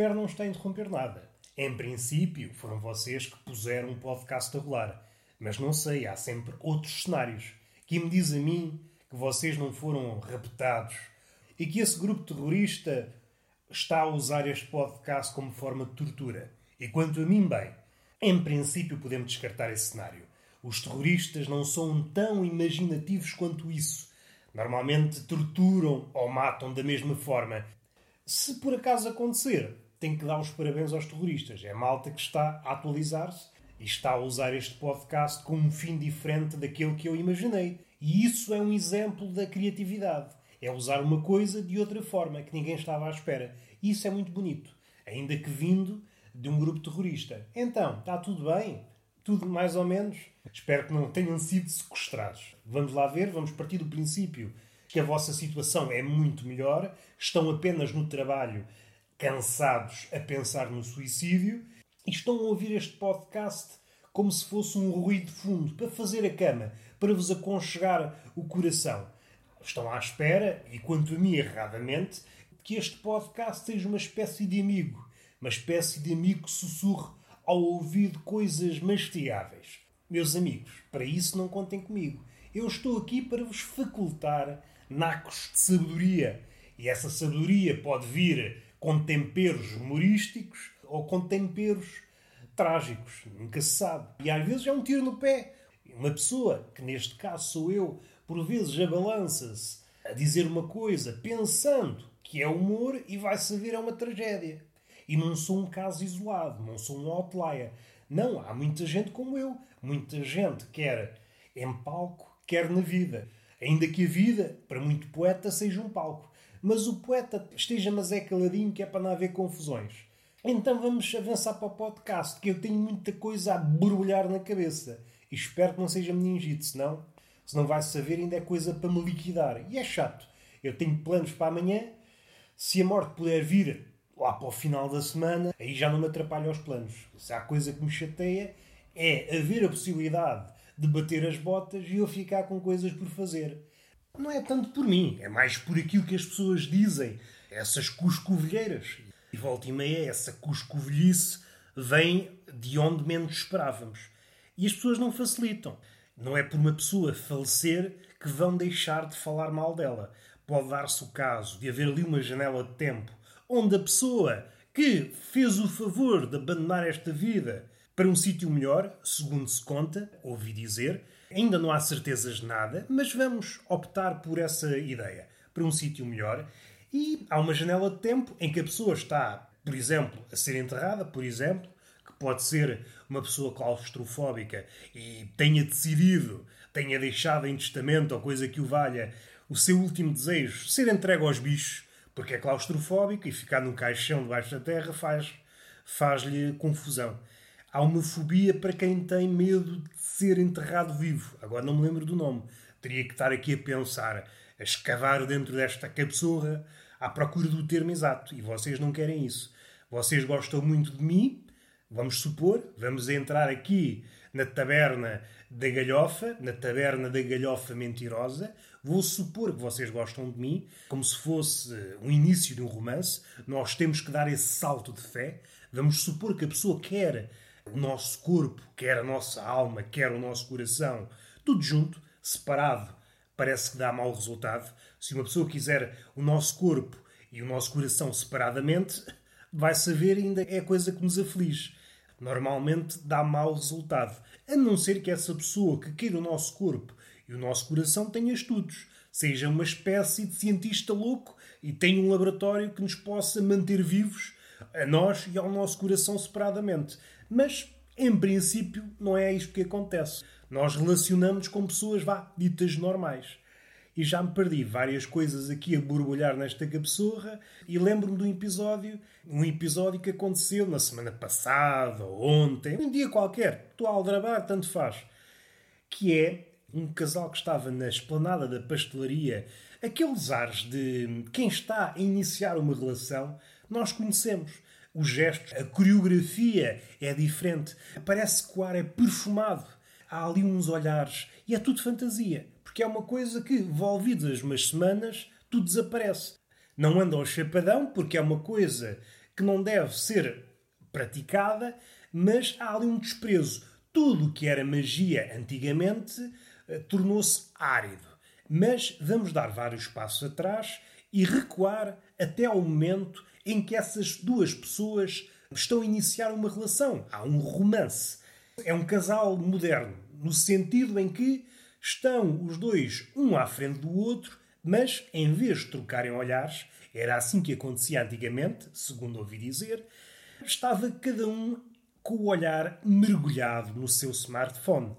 Espero não estar a interromper nada. Em princípio, foram vocês que puseram um podcast a rolar. Mas não sei, há sempre outros cenários. Que me diz a mim que vocês não foram raptados e que esse grupo terrorista está a usar este podcast como forma de tortura. E quanto a mim, bem, em princípio podemos descartar esse cenário. Os terroristas não são tão imaginativos quanto isso. Normalmente torturam ou matam da mesma forma. Se por acaso acontecer, tenho que dar os parabéns aos terroristas. É malta que está a atualizar-se e está a usar este podcast com um fim diferente daquele que eu imaginei. E isso é um exemplo da criatividade. É usar uma coisa de outra forma que ninguém estava à espera. E isso é muito bonito. Ainda que vindo de um grupo terrorista. Então, está tudo bem? Tudo mais ou menos? Espero que não tenham sido sequestrados. Vamos lá ver, vamos partir do princípio que a vossa situação é muito melhor, estão apenas no trabalho, cansados a pensar no suicídio e estão a ouvir este podcast como se fosse um ruído de fundo para fazer a cama, para vos aconchegar o coração. Estão à espera, e quanto a mim erradamente, que este podcast seja uma espécie de amigo, uma espécie de amigo que sussurre ao ouvido coisas mastigáveis. Meus amigos, para isso não contem comigo. Eu estou aqui para vos facultar nacos de sabedoria. E essa sabedoria pode vir com temperos humorísticos ou com temperos trágicos. Nunca se sabe. E às vezes é um tiro no pé. Uma pessoa, que neste caso sou eu, por vezes abalança-se a dizer uma coisa pensando que é humor e vai saber é uma tragédia. E não sou um caso isolado, não sou um outlier. Não, há muita gente como eu. Muita gente quer em palco, quer na vida. Ainda que a vida, para muito poeta, seja um palco. Mas o poeta esteja mas é caladinho que é para não haver confusões. Então vamos avançar para o podcast, que eu tenho muita coisa a borbulhar na cabeça. E espero que não seja meningite, senão, se não vai saber, ainda é coisa para me liquidar. E é chato. Eu tenho planos para amanhã. Se a morte puder vir lá para o final da semana, aí já não me atrapalha aos planos. Se há coisa que me chateia, é haver a possibilidade de bater as botas e eu ficar com coisas por fazer. Não é tanto por mim, é mais por aquilo que as pessoas dizem, essas cuscovilheiras. E volta e meia, essa cuscovilhice vem de onde menos esperávamos. E as pessoas não facilitam. Não é por uma pessoa falecer que vão deixar de falar mal dela. Pode dar-se o caso de haver ali uma janela de tempo onde a pessoa que fez o favor de abandonar esta vida para um sítio melhor, segundo se conta, ouvi dizer. Ainda não há certezas de nada, mas vamos optar por essa ideia, para um sítio melhor. E há uma janela de tempo em que a pessoa está, por exemplo, a ser enterrada, por exemplo, que pode ser uma pessoa claustrofóbica e tenha decidido, tenha deixado em testamento ou coisa que o valha, o seu último desejo ser entregue aos bichos, porque é claustrofóbico e ficar num caixão debaixo da terra faz faz-lhe confusão. Há uma fobia para quem tem medo de ser enterrado vivo. Agora não me lembro do nome. Teria que estar aqui a pensar, a escavar dentro desta capsurra à procura do termo exato. E vocês não querem isso. Vocês gostam muito de mim, vamos supor, vamos entrar aqui na taberna da galhofa, na taberna da galhofa mentirosa. Vou supor que vocês gostam de mim, como se fosse um início de um romance. Nós temos que dar esse salto de fé. Vamos supor que a pessoa quer o nosso corpo, quer a nossa alma, quer o nosso coração, tudo junto, separado, parece que dá mau resultado. Se uma pessoa quiser o nosso corpo e o nosso coração separadamente, vai saber ainda é coisa que nos aflige. Normalmente dá mau resultado. A não ser que essa pessoa que queira o nosso corpo e o nosso coração tenha estudos, seja uma espécie de cientista louco e tenha um laboratório que nos possa manter vivos a nós e ao nosso coração separadamente. Mas, em princípio, não é isto que acontece. Nós relacionamos com pessoas, vá, ditas normais. E já me perdi várias coisas aqui a borbulhar nesta capsurra e lembro-me de um episódio, um episódio que aconteceu na semana passada ou ontem, um dia qualquer, estou a aldrabar, tanto faz, que é um casal que estava na esplanada da pastelaria, aqueles ares de quem está a iniciar uma relação, nós conhecemos os gestos, a coreografia é diferente. Parece que o ar é perfumado. Há ali uns olhares e é tudo fantasia. Porque é uma coisa que, volvidas umas semanas, tudo desaparece. Não anda ao chapadão porque é uma coisa que não deve ser praticada, mas há ali um desprezo. Tudo o que era magia antigamente eh, tornou-se árido. Mas vamos dar vários passos atrás e recuar até ao momento em que essas duas pessoas estão a iniciar uma relação. Há um romance. É um casal moderno, no sentido em que estão os dois um à frente do outro, mas em vez de trocarem olhares, era assim que acontecia antigamente, segundo ouvi dizer, estava cada um com o olhar mergulhado no seu smartphone.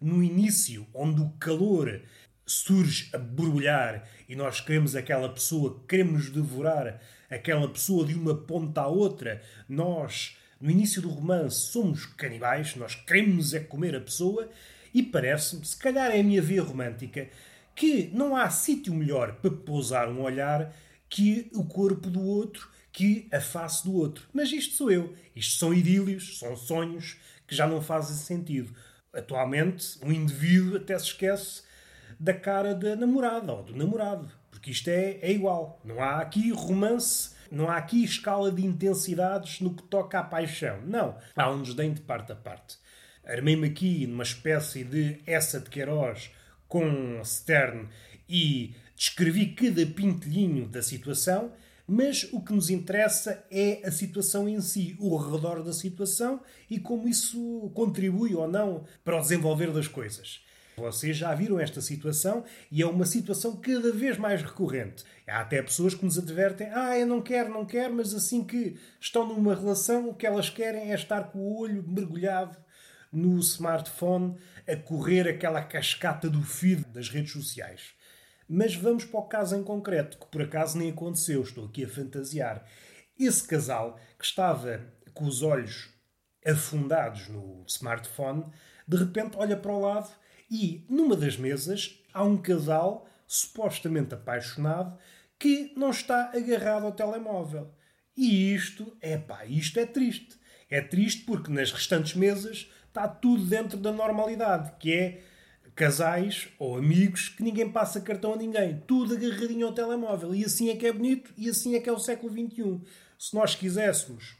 No início, onde o calor surge a borbulhar e nós queremos aquela pessoa, queremos devorar aquela pessoa de uma ponta à outra, nós, no início do romance, somos canibais, nós queremos é comer a pessoa e parece-me, se calhar é a minha via romântica, que não há sítio melhor para pousar um olhar que o corpo do outro, que a face do outro. Mas isto sou eu. Isto são idílios, são sonhos que já não fazem sentido. Atualmente, um indivíduo até se esquece da cara da namorada ou do namorado. Porque isto é, é igual. Não há aqui romance, não há aqui escala de intensidades no que toca à paixão. Não. Há um desdém de parte a parte. Armei-me aqui numa espécie de essa de Queiroz com Stern e descrevi cada pintelhinho da situação, mas o que nos interessa é a situação em si, o redor da situação e como isso contribui ou não para o desenvolver das coisas. Vocês já viram esta situação e é uma situação cada vez mais recorrente. Há até pessoas que nos advertem: ah, eu não quero, não quero, mas assim que estão numa relação, o que elas querem é estar com o olho mergulhado no smartphone a correr aquela cascata do feed das redes sociais. Mas vamos para o caso em concreto, que por acaso nem aconteceu, estou aqui a fantasiar. Esse casal que estava com os olhos afundados no smartphone, de repente olha para o lado e numa das mesas há um casal supostamente apaixonado que não está agarrado ao telemóvel. E isto, é pá, isto é triste. É triste porque nas restantes mesas está tudo dentro da normalidade, que é casais ou amigos que ninguém passa cartão a ninguém, tudo agarradinho ao telemóvel. E assim é que é bonito e assim é que é o século XXI. Se nós quiséssemos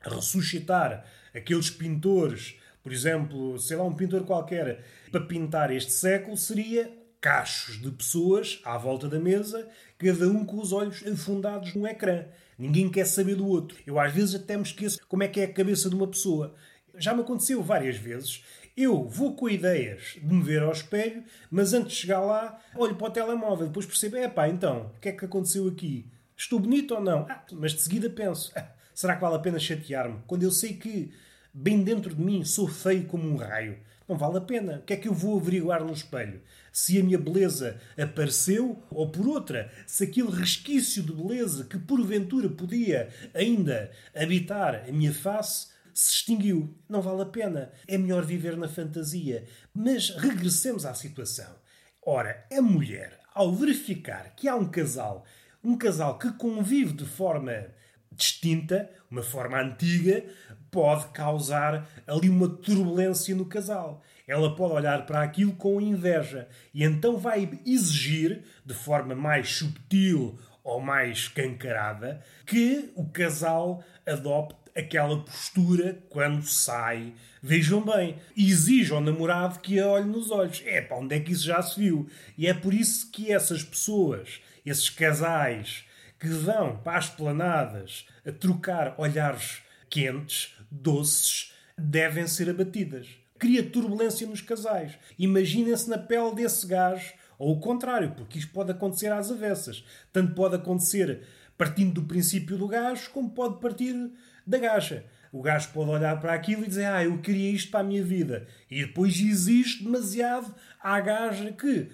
ressuscitar aqueles pintores por exemplo, sei lá, um pintor qualquer, para pintar este século, seria cachos de pessoas à volta da mesa, cada um com os olhos afundados num ecrã. Ninguém quer saber do outro. Eu às vezes até me esqueço como é que é a cabeça de uma pessoa. Já me aconteceu várias vezes. Eu vou com ideias de me ver ao espelho, mas antes de chegar lá, olho para o telemóvel, depois percebo, é pá, então, o que é que aconteceu aqui? Estou bonito ou não? Ah, mas de seguida penso, ah, será que vale a pena chatear-me? Quando eu sei que bem dentro de mim, sou feio como um raio. Não vale a pena. O que é que eu vou averiguar no espelho? Se a minha beleza apareceu ou por outra, se aquele resquício de beleza que porventura podia ainda habitar a minha face se extinguiu. Não vale a pena. É melhor viver na fantasia. Mas regressemos à situação. Ora, a mulher, ao verificar que há um casal, um casal que convive de forma distinta, uma forma antiga, pode causar ali uma turbulência no casal. Ela pode olhar para aquilo com inveja e então vai exigir, de forma mais subtil ou mais cancarada, que o casal adopte aquela postura quando sai. Vejam bem, exige ao namorado que a olhe nos olhos. É para onde é que isso já se viu? E é por isso que essas pessoas, esses casais que vão para as planadas a trocar olhares quentes, doces, devem ser abatidas. Cria turbulência nos casais. Imaginem-se na pele desse gajo, ou o contrário, porque isto pode acontecer às avessas. Tanto pode acontecer partindo do princípio do gajo, como pode partir da gaja. O gajo pode olhar para aquilo e dizer: Ah, eu queria isto para a minha vida. E depois existe demasiado à gaja que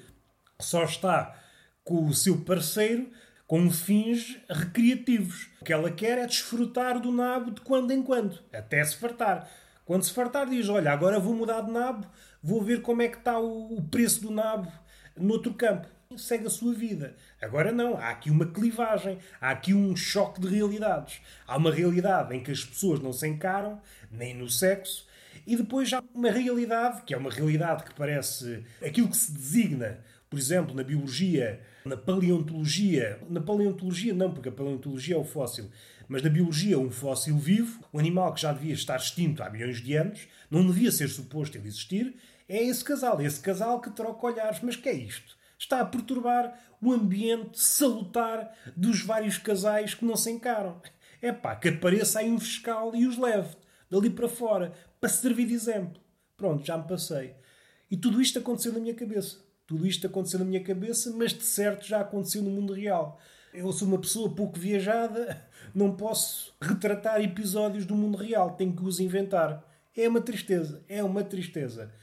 só está com o seu parceiro com fins recreativos. O que ela quer é desfrutar do nabo de quando em quando, até se fartar. Quando se fartar, diz: Olha, agora vou mudar de nabo, vou ver como é que está o preço do nabo noutro campo. Segue a sua vida. Agora não, há aqui uma clivagem, há aqui um choque de realidades. Há uma realidade em que as pessoas não se encaram, nem no sexo, e depois há uma realidade, que é uma realidade que parece aquilo que se designa Por exemplo, na biologia, na paleontologia, na paleontologia não, porque a paleontologia é o fóssil, mas na biologia, um fóssil vivo, um animal que já devia estar extinto há milhões de anos, não devia ser suposto ele existir, é esse casal, esse casal que troca olhares. Mas que é isto? Está a perturbar o ambiente salutar dos vários casais que não se encaram. É pá, que apareça aí um fiscal e os leve dali para fora, para servir de exemplo. Pronto, já me passei. E tudo isto aconteceu na minha cabeça. Tudo isto aconteceu na minha cabeça, mas de certo já aconteceu no mundo real. Eu sou uma pessoa pouco viajada, não posso retratar episódios do mundo real, tenho que os inventar. É uma tristeza, é uma tristeza.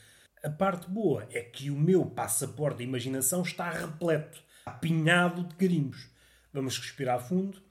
A parte boa é que o meu passaporte de imaginação está repleto, apinhado de carimbos. Vamos respirar fundo.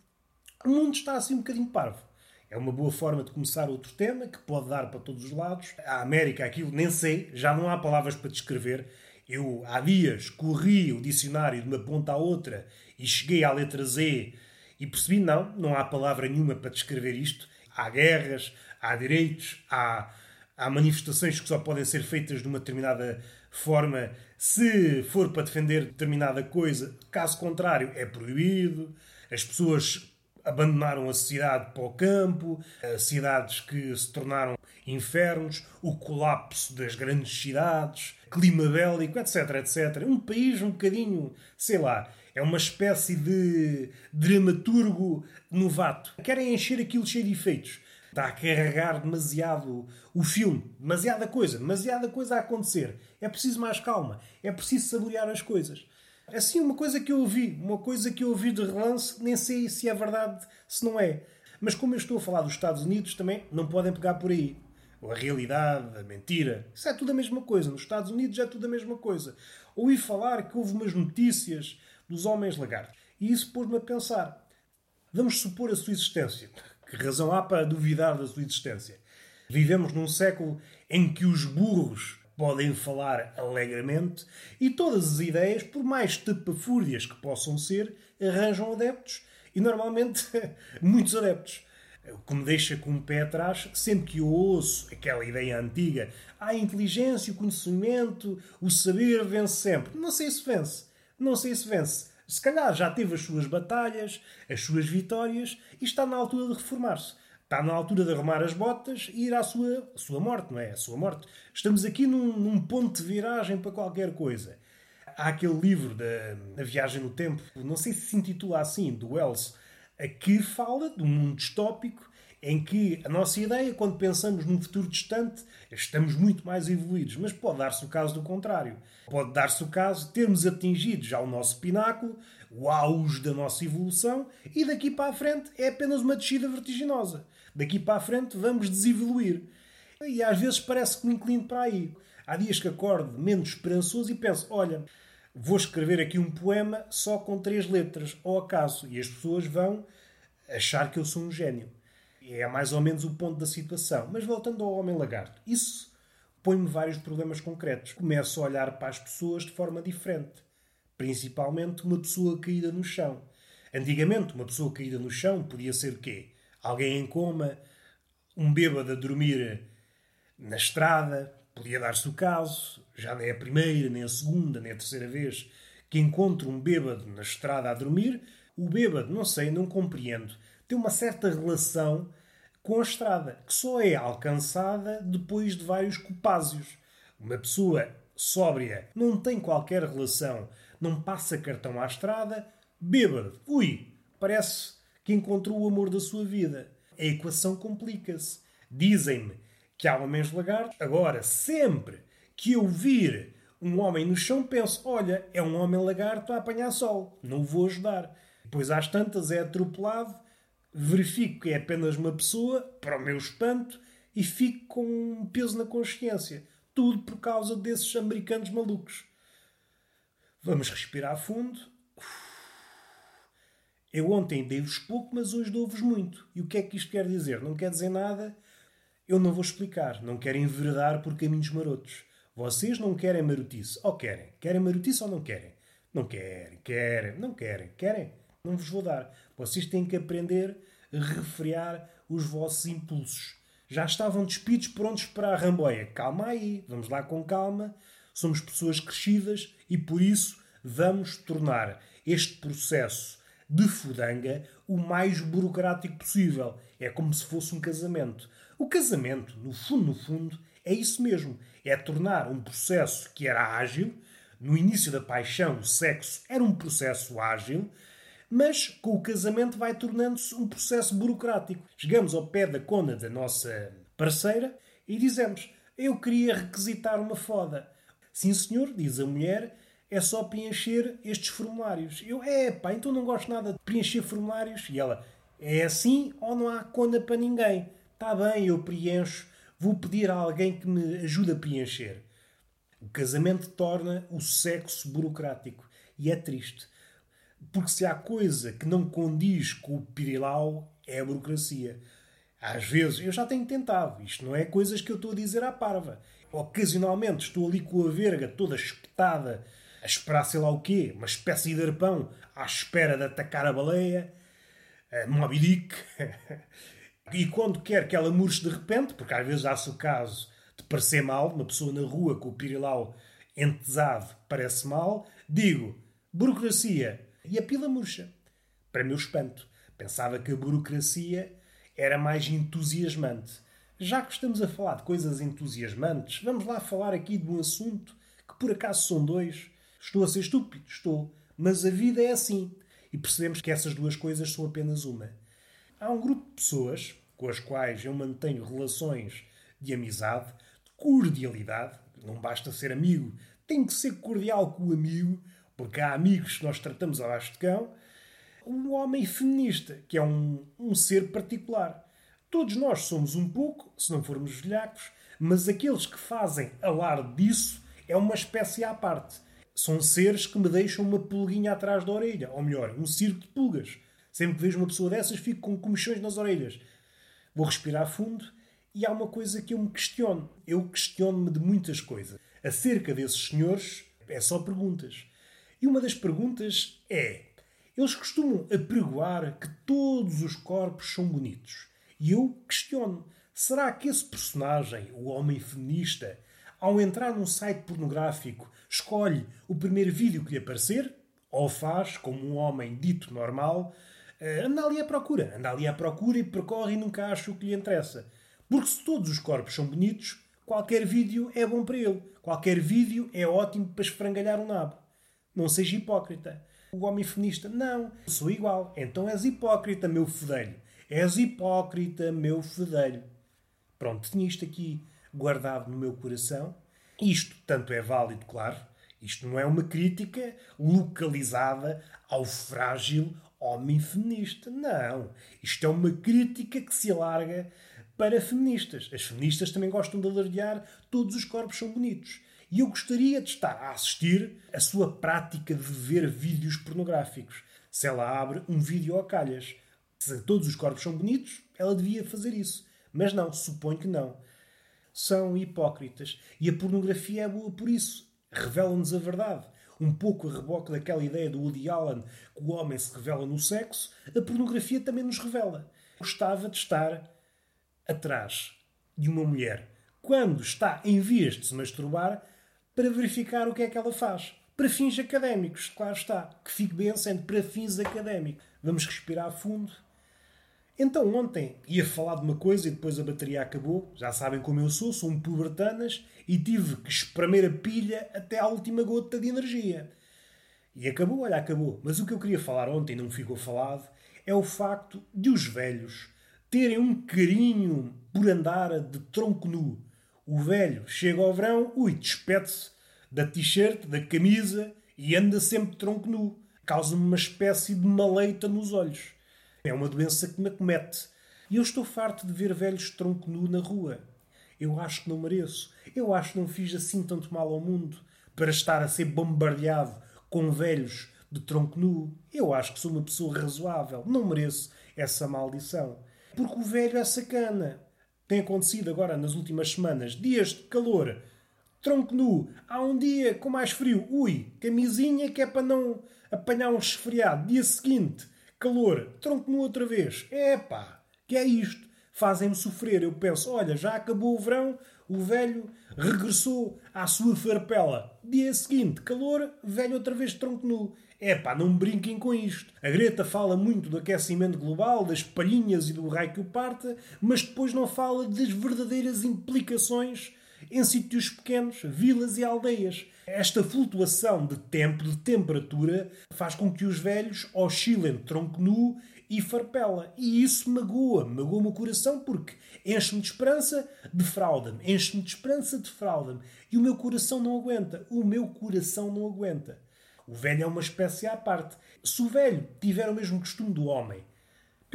O mundo está assim um bocadinho parvo. É uma boa forma de começar outro tema que pode dar para todos os lados. A América, aquilo, nem sei, já não há palavras para descrever. Eu, há dias, corri o dicionário de uma ponta à outra e cheguei à letra Z e percebi, não, não há palavra nenhuma para descrever isto. Há guerras, há direitos, há, há manifestações que só podem ser feitas de uma determinada forma se for para defender determinada coisa. Caso contrário, é proibido. As pessoas abandonaram a cidade para o campo, cidades que se tornaram infernos, o colapso das grandes cidades, clima bélico, etc, etc. Um país um bocadinho, sei lá, é uma espécie de dramaturgo novato. Querem encher aquilo cheio de efeitos. Está a carregar demasiado o filme. Demasiada coisa. Demasiada coisa a acontecer. É preciso mais calma. É preciso saborear as coisas. Assim, uma coisa que eu ouvi, uma coisa que eu ouvi de relance, nem sei se é verdade, se não é. Mas como eu estou a falar dos Estados Unidos, também não podem pegar por aí. A realidade, a mentira, isso é tudo a mesma coisa. Nos Estados Unidos é tudo a mesma coisa. Ouvi falar que houve umas notícias dos homens lagartos. E isso pôs-me a pensar. Vamos supor a sua existência. Que razão há para duvidar da sua existência? Vivemos num século em que os burros podem falar alegremente e todas as ideias, por mais tapafúrdias que possam ser, arranjam adeptos e normalmente muitos adeptos. O que me deixa com o pé atrás sempre que eu ouço aquela ideia antiga: a inteligência, o conhecimento, o saber vence sempre. Não sei se vence. Não sei se vence. Se calhar já teve as suas batalhas, as suas vitórias e está na altura de reformar-se. Está na altura de arrumar as botas e ir à sua, à sua morte, não é? À sua morte. Estamos aqui num, num ponto de viragem para qualquer coisa. Há aquele livro da, da Viagem no Tempo, não sei se se intitula assim, do Wells, que fala de um mundo distópico em que a nossa ideia, quando pensamos num futuro distante, estamos muito mais evoluídos. Mas pode dar-se o caso do contrário. Pode dar-se o caso de termos atingido já o nosso pináculo, o auge da nossa evolução, e daqui para a frente é apenas uma descida vertiginosa. Daqui para a frente vamos desevoluir. E às vezes parece que me inclino para aí. Há dias que acordo menos esperançoso e penso: olha, vou escrever aqui um poema só com três letras, ao acaso, e as pessoas vão achar que eu sou um gênio. É mais ou menos o ponto da situação. Mas voltando ao Homem Lagarto, isso põe-me vários problemas concretos. Começo a olhar para as pessoas de forma diferente. Principalmente uma pessoa caída no chão. Antigamente, uma pessoa caída no chão podia ser o quê? Alguém em coma, um bêbado a dormir na estrada, podia dar-se o caso, já nem a primeira, nem a segunda, nem a terceira vez que encontro um bêbado na estrada a dormir, o bêbado, não sei, não compreendo, tem uma certa relação com a estrada, que só é alcançada depois de vários copásios. Uma pessoa sóbria não tem qualquer relação, não passa cartão à estrada, bêbado, ui, parece que encontrou o amor da sua vida. A equação complica-se. Dizem-me que há homens lagartos. Agora, sempre que eu vir um homem no chão, penso: olha, é um homem lagarto a apanhar sol, não o vou ajudar. Depois, às tantas, é atropelado verifico que é apenas uma pessoa, para o meu espanto, e fico com um peso na consciência. Tudo por causa desses americanos malucos. Vamos respirar fundo. Eu ontem dei-vos pouco, mas hoje dou-vos muito. E o que é que isto quer dizer? Não quer dizer nada. Eu não vou explicar. Não quero enveredar por caminhos marotos. Vocês não querem marotice. Ou querem? Querem marotice ou não querem? Não querem, querem, não querem, querem. Não vos vou dar. Vocês têm que aprender a refrear os vossos impulsos. Já estavam despidos, prontos para a ramboia. Calma aí, vamos lá com calma. Somos pessoas crescidas e por isso vamos tornar este processo de fudanga o mais burocrático possível. É como se fosse um casamento. O casamento, no fundo, no fundo, é isso mesmo. É tornar um processo que era ágil, no início da paixão, o sexo era um processo ágil, mas com o casamento vai tornando-se um processo burocrático. Chegamos ao pé da cona da nossa parceira e dizemos: Eu queria requisitar uma foda. Sim, senhor, diz a mulher, é só preencher estes formulários. Eu, é pá, então não gosto nada de preencher formulários. E ela, é assim ou não há cona para ninguém? Está bem, eu preencho. Vou pedir a alguém que me ajude a preencher. O casamento torna o sexo burocrático. E é triste. Porque se há coisa que não condiz com o pirilau, é a burocracia. Às vezes, eu já tenho tentado. Isto não é coisas que eu estou a dizer à parva. Ocasionalmente estou ali com a verga toda espetada, a esperar sei lá o quê, uma espécie de arpão, à espera de atacar a baleia, a Moby Dick. e quando quer que ela murche de repente, porque às vezes há-se o caso de parecer mal, uma pessoa na rua com o pirilau entesado parece mal, digo, burocracia, e a pila murcha. Para meu espanto, pensava que a burocracia era mais entusiasmante. Já que estamos a falar de coisas entusiasmantes, vamos lá falar aqui de um assunto que por acaso são dois. Estou a ser estúpido, estou, mas a vida é assim. E percebemos que essas duas coisas são apenas uma. Há um grupo de pessoas com as quais eu mantenho relações de amizade, de cordialidade. Não basta ser amigo, tem que ser cordial com o amigo, porque há amigos que nós tratamos abaixo de cão, um homem feminista, que é um, um ser particular. Todos nós somos um pouco, se não formos velhacos, mas aqueles que fazem alarde disso é uma espécie à parte. São seres que me deixam uma pulguinha atrás da orelha, ou melhor, um circo de pulgas. Sempre que vejo uma pessoa dessas, fico com comichões nas orelhas. Vou respirar fundo e há uma coisa que eu me questiono. Eu questiono-me de muitas coisas. Acerca desses senhores, é só perguntas. E uma das perguntas é: eles costumam apregoar que todos os corpos são bonitos. E eu questiono: será que esse personagem, o homem feminista, ao entrar num site pornográfico, escolhe o primeiro vídeo que lhe aparecer? Ou faz, como um homem dito normal, eh, anda ali à procura, anda ali à procura e percorre e nunca acha o que lhe interessa. Porque se todos os corpos são bonitos, qualquer vídeo é bom para ele. Qualquer vídeo é ótimo para esfrangalhar o nabo. Não seja hipócrita. O homem feminista, não, sou igual. Então és hipócrita, meu fedelho. És hipócrita, meu fedelho. Pronto, tinha isto aqui guardado no meu coração. Isto tanto é válido, claro. Isto não é uma crítica localizada ao frágil homem feminista. Não. Isto é uma crítica que se alarga para feministas. As feministas também gostam de alardear todos os corpos são bonitos. E eu gostaria de estar a assistir a sua prática de ver vídeos pornográficos. Se ela abre um vídeo a calhas. Se todos os corpos são bonitos, ela devia fazer isso. Mas não, suponho que não. São hipócritas. E a pornografia é boa por isso. Revela-nos a verdade. Um pouco a reboque daquela ideia do Woody Allen que o homem se revela no sexo, a pornografia também nos revela. Gostava de estar atrás de uma mulher quando está em vias de se masturbar para verificar o que é que ela faz. Para fins académicos, claro está. Que fique bem sendo para fins académicos. Vamos respirar fundo. Então, ontem ia falar de uma coisa e depois a bateria acabou. Já sabem como eu sou, sou um pubertanas e tive que espremer a pilha até à última gota de energia. E acabou, olha, acabou. Mas o que eu queria falar ontem não ficou falado é o facto de os velhos terem um carinho por andar de tronco nu. O velho chega ao verão, ui, despede-se da t-shirt, da camisa e anda sempre tronco nu. Causa-me uma espécie de maleita nos olhos. É uma doença que me acomete. E eu estou farto de ver velhos tronco nu na rua. Eu acho que não mereço. Eu acho que não fiz assim tanto mal ao mundo para estar a ser bombardeado com velhos de tronco nu. Eu acho que sou uma pessoa razoável. Não mereço essa maldição. Porque o velho é sacana tem acontecido agora nas últimas semanas, dias de calor, tronco nu, há um dia com mais frio, ui, camisinha que é para não apanhar um resfriado, dia seguinte, calor, tronco nu outra vez, epá, que é isto? fazem-me sofrer. Eu penso, olha, já acabou o verão, o velho regressou à sua farpela. Dia seguinte, calor, velho outra vez tronco nu. É pá, não brinquem com isto. A Greta fala muito do aquecimento global, das palhinhas e do raio que o parta, mas depois não fala das verdadeiras implicações em sítios pequenos, vilas e aldeias. Esta flutuação de tempo, de temperatura, faz com que os velhos oscilem tronco nu e farpela. E isso magoa, magoa-me o coração porque enche-me de esperança, defrauda-me. Enche-me de esperança, defrauda-me. E o meu coração não aguenta. O meu coração não aguenta. O velho é uma espécie à parte. Se o velho tiver o mesmo costume do homem,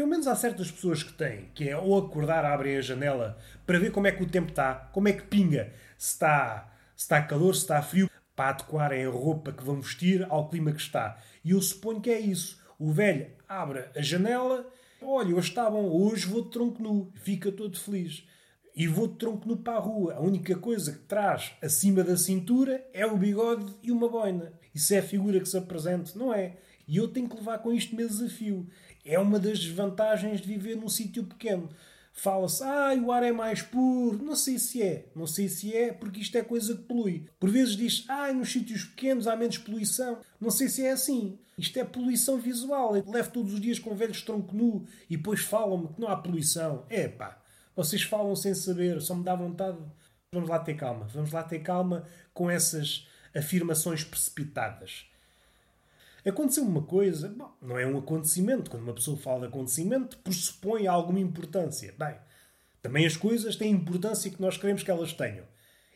pelo menos há certas pessoas que têm, que é ou acordar, abrem a janela para ver como é que o tempo está, como é que pinga, se está, se está calor, se está frio, para adequarem a roupa que vão vestir ao clima que está. E eu suponho que é isso. O velho abre a janela, olha, hoje está bom, hoje vou de tronco nu, fica todo feliz. E vou de tronco nu para a rua. A única coisa que traz acima da cintura é o bigode e uma boina. Isso é a figura que se apresenta, não é? E eu tenho que levar com isto meu desafio. É uma das desvantagens de viver num sítio pequeno. Fala-se, ah, o ar é mais puro. Não sei se é. Não sei se é, porque isto é coisa que polui. Por vezes diz, ah, nos sítios pequenos há menos poluição. Não sei se é assim. Isto é poluição visual. Eu levo todos os dias com velhos tronco nu e depois falam-me que não há poluição. É pá, vocês falam sem saber, só me dá vontade. Vamos lá ter calma. Vamos lá ter calma com essas afirmações precipitadas. Aconteceu uma coisa, bom, não é um acontecimento. Quando uma pessoa fala de acontecimento, pressupõe alguma importância. Bem, também as coisas têm a importância que nós queremos que elas tenham.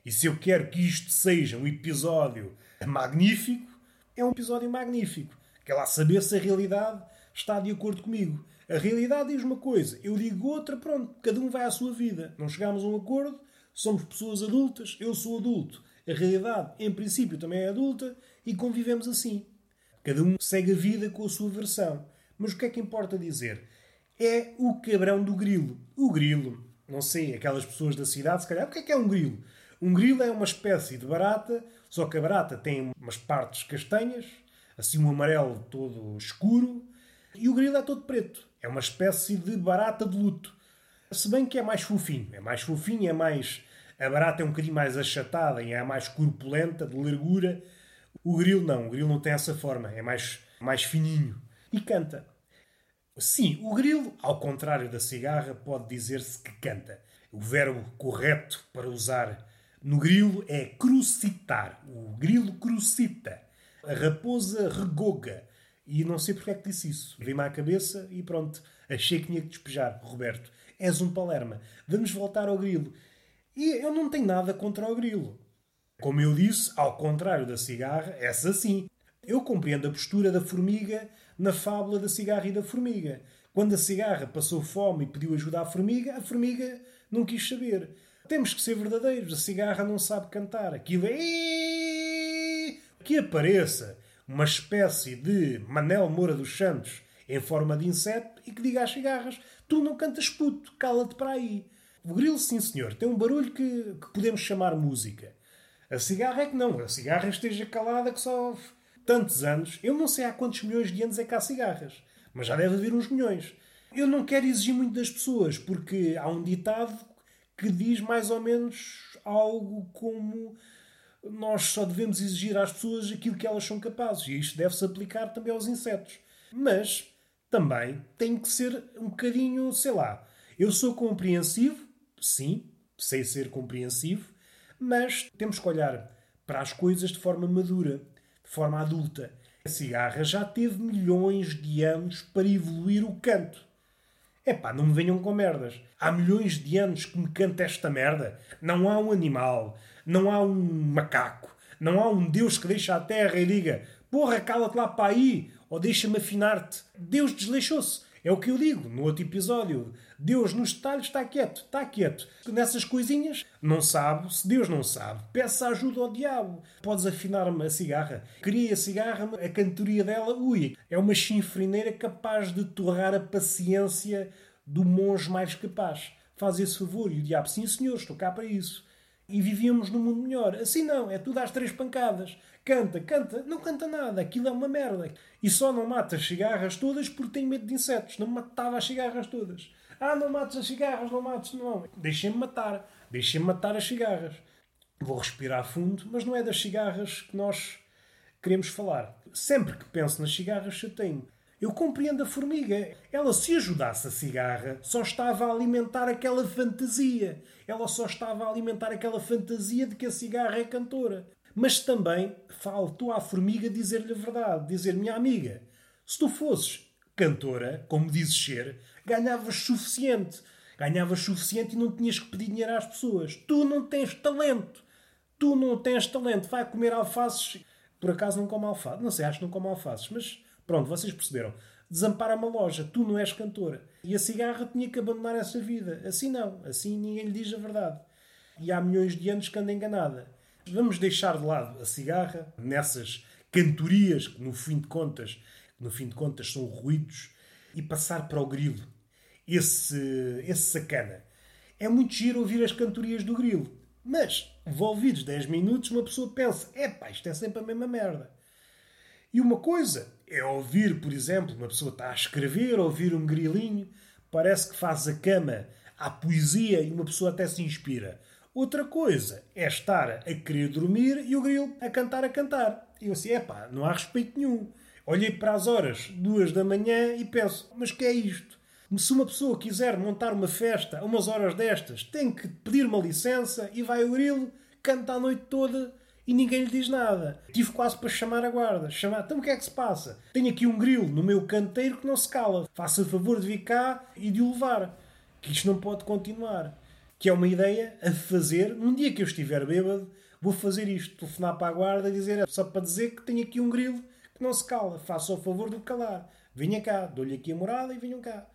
E se eu quero que isto seja um episódio magnífico, é um episódio magnífico. Quer lá saber se a realidade está de acordo comigo. A realidade diz uma coisa, eu digo outra, pronto, cada um vai à sua vida. Não chegamos a um acordo, somos pessoas adultas, eu sou adulto. A realidade, em princípio, também é adulta e convivemos assim. Cada um segue a vida com a sua versão. Mas o que é que importa dizer? É o cabrão do grilo. O grilo, não sei, aquelas pessoas da cidade, se calhar, o que é que é um grilo? Um grilo é uma espécie de barata, só que a barata tem umas partes castanhas, assim um amarelo todo escuro, e o grilo é todo preto. É uma espécie de barata de luto. Se bem que é mais fofinho. É mais fofinho, é mais. A barata é um bocadinho mais achatada e é mais corpulenta, de largura. O grilo não, o grilo não tem essa forma, é mais, mais fininho. E canta. Sim, o grilo, ao contrário da cigarra, pode dizer-se que canta. O verbo correto para usar no grilo é crucitar. O grilo crucita. A raposa regoga. E não sei porque é que disse isso. Veio-me à cabeça e pronto. Achei que tinha que despejar. Roberto, és um palerma. Vamos voltar ao grilo. E eu não tenho nada contra o grilo. Como eu disse, ao contrário da cigarra, essa sim. Eu compreendo a postura da formiga na fábula da cigarra e da formiga. Quando a cigarra passou fome e pediu ajuda à formiga, a formiga não quis saber. Temos que ser verdadeiros. A cigarra não sabe cantar. Aquilo é. Que apareça uma espécie de Manel Moura dos Santos em forma de inseto e que diga às cigarras: Tu não cantas puto, cala-te para aí. O grilo, sim senhor, tem um barulho que, que podemos chamar música. A cigarra é que não. A cigarra esteja calada que só tantos anos. Eu não sei há quantos milhões de anos é que há cigarras. Mas já deve haver uns milhões. Eu não quero exigir muito das pessoas, porque há um ditado que diz mais ou menos algo como nós só devemos exigir às pessoas aquilo que elas são capazes. E isto deve-se aplicar também aos insetos. Mas também tem que ser um bocadinho, sei lá. Eu sou compreensivo, sim, sei ser compreensivo, mas temos que olhar para as coisas de forma madura, de forma adulta. A cigarra já teve milhões de anos para evoluir o canto. Epá, não me venham com merdas. Há milhões de anos que me canta esta merda. Não há um animal, não há um macaco, não há um Deus que deixa a terra e diga porra, cala-te lá para aí, ou deixa-me afinar-te. Deus desleixou-se. É o que eu digo no outro episódio. Deus nos detalhes está quieto, está quieto. Nessas coisinhas, não sabe. Se Deus não sabe, peça ajuda ao diabo. Podes afinar-me a cigarra. Queria a cigarra, a cantoria dela, ui, é uma chinfrineira capaz de torrar a paciência do monge mais capaz. Faz esse favor. E o diabo, sim senhor, estou cá para isso. e vivíamos num mundo melhor. Assim não, é tudo às três pancadas. Canta, canta, não canta nada, aquilo é uma merda. E só não mata as cigarras todas porque tem medo de insetos. Não matava as cigarras todas. Ah, não mates as cigarras, não mates, não. Deixem-me matar, deixem-me matar as cigarras. Vou respirar fundo, mas não é das cigarras que nós queremos falar. Sempre que penso nas cigarras, eu tenho. Eu compreendo a formiga. Ela, se ajudasse a cigarra, só estava a alimentar aquela fantasia. Ela só estava a alimentar aquela fantasia de que a cigarra é cantora. Mas também faltou à formiga dizer-lhe a verdade. Dizer, minha amiga, se tu fosses cantora, como dizes ser, ganhavas suficiente. Ganhavas suficiente e não tinhas que pedir dinheiro às pessoas. Tu não tens talento. Tu não tens talento. Vai comer alfaces. Por acaso não come alface. Não sei, acho que não come alfaces. Mas pronto, vocês perceberam. Desampara uma loja. Tu não és cantora. E a cigarra tinha que abandonar essa vida. Assim não. Assim ninguém lhe diz a verdade. E há milhões de anos que anda enganada. Vamos deixar de lado a cigarra nessas cantorias que, no fim de contas, no fim de contas são ruídos, e passar para o grilo. Esse, esse sacana. É muito giro ouvir as cantorias do grilo. Mas, envolvidos 10 minutos, uma pessoa pensa: epá, isto é sempre a mesma merda. E uma coisa é ouvir, por exemplo, uma pessoa está a escrever, ouvir um grilinho, parece que faz a cama à poesia e uma pessoa até se inspira. Outra coisa é estar a querer dormir e o grilo a cantar a cantar. E eu assim, epá, não há respeito nenhum. Olhei para as horas, duas da manhã, e penso, mas que é isto? Se uma pessoa quiser montar uma festa a umas horas destas, tem que pedir uma licença e vai o grilo, canta a noite toda e ninguém lhe diz nada. Tive quase para chamar a guarda. Chamar, então o que é que se passa? Tenho aqui um grilo no meu canteiro que não se cala. Faça o favor de vir cá e de o levar. Que isto não pode continuar que é uma ideia a fazer. Num dia que eu estiver bêbado, vou fazer isto: telefonar para a guarda e dizer só para dizer que tenho aqui um grilo que não se cala. Faça o favor de calar. Venha cá, dou-lhe aqui a morada e venham cá.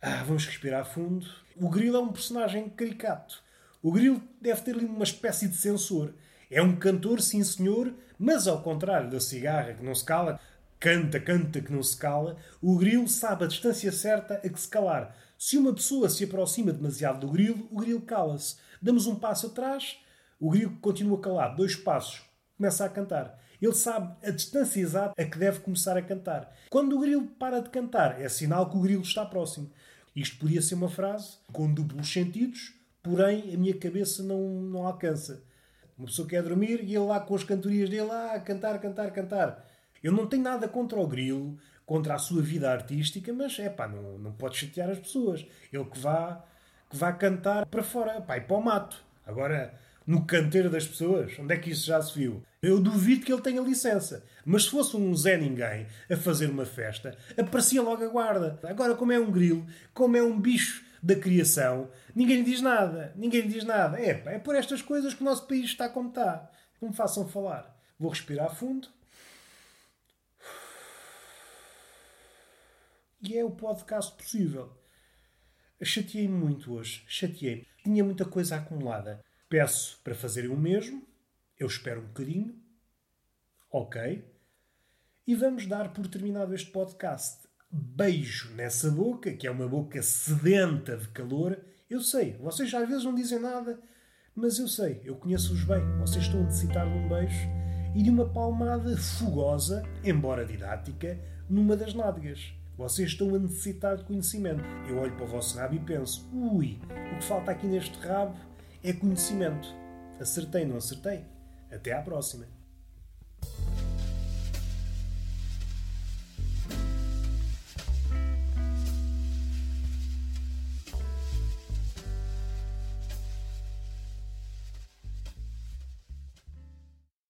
Ah, vamos respirar fundo. O grilo é um personagem caricato. O grilo deve ter ali uma espécie de sensor. É um cantor, sim senhor, mas ao contrário da cigarra que não se cala, canta, canta que não se cala, o grilo sabe a distância certa a que se calar. Se uma pessoa se aproxima demasiado do grilo, o grilo cala-se. Damos um passo atrás, o grilo continua calado. Dois passos, começa a cantar. Ele sabe a distância exata a que deve começar a cantar. Quando o grilo para de cantar, é sinal que o grilo está próximo. Isto podia ser uma frase com duplos sentidos, porém a minha cabeça não, não alcança. Uma pessoa quer dormir e ele lá com as cantorias dele, ah, cantar, cantar, cantar. Eu não tenho nada contra o grilo, contra a sua vida artística, mas é pá, não, não pode chatear as pessoas. Ele que vá, que vá cantar para fora, pá, e para o mato. Agora, no canteiro das pessoas, onde é que isso já se viu? Eu duvido que ele tenha licença. Mas se fosse um Zé Ninguém a fazer uma festa, aparecia logo a guarda. Agora, como é um grilo, como é um bicho da criação, ninguém lhe diz nada. Ninguém lhe diz nada. É, é por estas coisas que o nosso país está como está. Não me façam falar. Vou respirar fundo. E é o podcast possível. Chateei-me muito hoje. Chateei-me. Tinha muita coisa acumulada. Peço para fazerem o mesmo. Eu espero um bocadinho. Ok. E vamos dar por terminado este podcast. Beijo nessa boca, que é uma boca sedenta de calor. Eu sei, vocês às vezes não dizem nada, mas eu sei, eu conheço-os bem. Vocês estão a necessitar de um beijo e de uma palmada fogosa, embora didática, numa das nádegas. Vocês estão a necessitar de conhecimento. Eu olho para o vosso rabo e penso: ui, o que falta aqui neste rabo é conhecimento. Acertei, não acertei? Até à próxima.